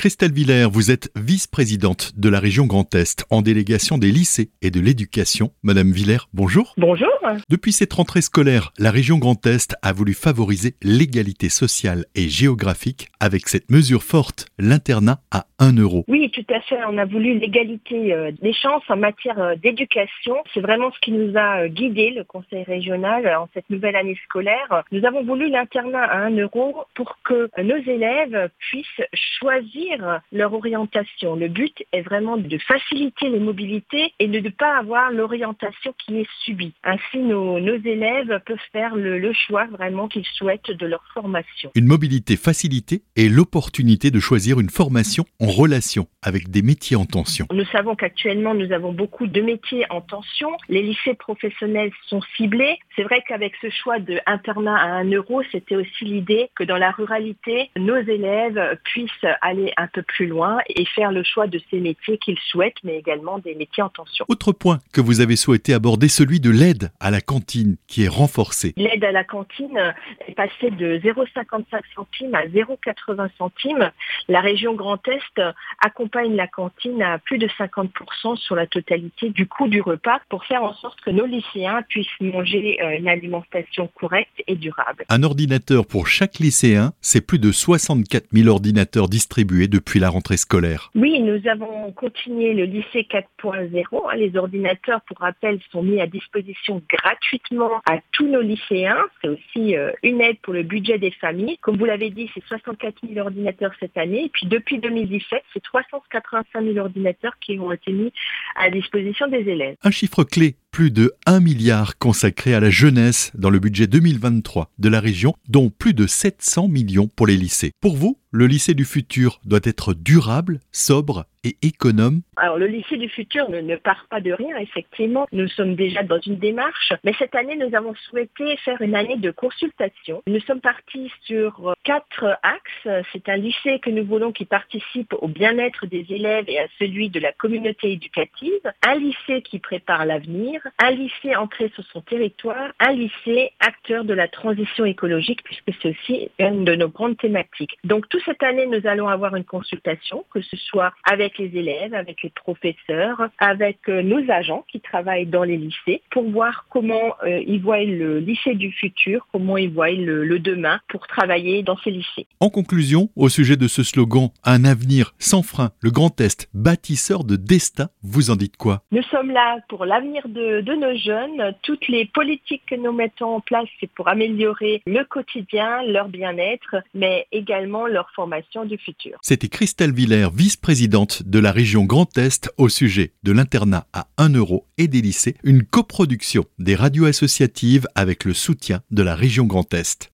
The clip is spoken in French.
Christelle Villers, vous êtes vice-présidente de la région Grand Est en délégation des lycées et de l'éducation. Madame Villers, bonjour. Bonjour. Depuis cette rentrée scolaire, la région Grand Est a voulu favoriser l'égalité sociale et géographique avec cette mesure forte, l'internat à 1 euro. Oui, tout à fait. On a voulu l'égalité euh, des chances en matière euh, d'éducation. C'est vraiment ce qui nous a euh, guidé le conseil régional en cette nouvelle année scolaire. Nous avons voulu l'internat à 1 euro pour que nos élèves puissent choisir leur orientation. Le but est vraiment de faciliter les mobilités et de ne pas avoir l'orientation qui est subie. Ainsi, nos, élèves peuvent faire le, choix vraiment qu'ils souhaitent de leur formation. Une mobilité facilitée et l'opportunité de choisir une formation en relation avec des métiers en tension. Nous savons qu'actuellement, nous avons beaucoup de métiers en tension. Les lycées professionnels sont ciblés. C'est vrai qu'avec ce choix de internat à 1 euro, c'était aussi l'idée que dans la ruralité, nos élèves puissent aller un peu plus loin et faire le choix de ces métiers qu'ils souhaitent, mais également des métiers en tension. Autre point que vous avez souhaité aborder, celui de l'aide à la cantine qui est renforcée. L'aide à la cantine est passée de 0,55 centimes à 0,80 centimes. La région Grand Est accompagne la cantine à plus de 50% sur la totalité du coût du repas pour faire en sorte que nos lycéens puissent manger euh, une alimentation correcte et durable. Un ordinateur pour chaque lycéen, c'est plus de 64 000 ordinateurs distribués depuis la rentrée scolaire Oui, nous avons continué le lycée 4.0. Hein. Les ordinateurs, pour rappel, sont mis à disposition gratuitement à tous nos lycéens. C'est aussi euh, une aide pour le budget des familles. Comme vous l'avez dit, c'est 64 000 ordinateurs cette année. Et puis depuis 2017, c'est 385 000 ordinateurs qui ont été mis à disposition des élèves. Un chiffre clé plus de 1 milliard consacré à la jeunesse dans le budget 2023 de la région, dont plus de 700 millions pour les lycées. Pour vous, le lycée du futur doit être durable, sobre et économe? Alors le lycée du futur ne, part pas de rien, effectivement. Nous sommes déjà dans une démarche, mais cette année, nous avons souhaité faire une année de consultation. Nous sommes partis sur quatre axes. C'est un lycée que nous voulons qui participe au bien-être des élèves et à celui de la communauté éducative. Un lycée qui prépare l'avenir. Un lycée entré sur son territoire. Un lycée acteur de la transition écologique, puisque c'est aussi une de nos grandes thématiques. Donc tout cette année, nous allons avoir une consultation, que ce soit avec les élèves, avec les professeurs, avec euh, nos agents qui travaillent dans les lycées, pour voir comment euh, ils voient le lycée du futur, comment ils voient le, demain pour travailler dans ces lycées. En conclusion, au sujet de ce slogan Un avenir sans frein, le Grand Est, bâtisseur de destin, vous en dites quoi? Nous sommes là pour l'avenir de, nos jeunes. Toutes les politiques que nous mettons en place, c'est pour améliorer le quotidien, leur bien-être, mais également leur formation du futur. C'était Christelle Villers, vice-présidente de la région Grand Est au sujet de l'internat à 1 euro et des lycées, une coproduction des radios associatives avec le soutien de la région Grand Est.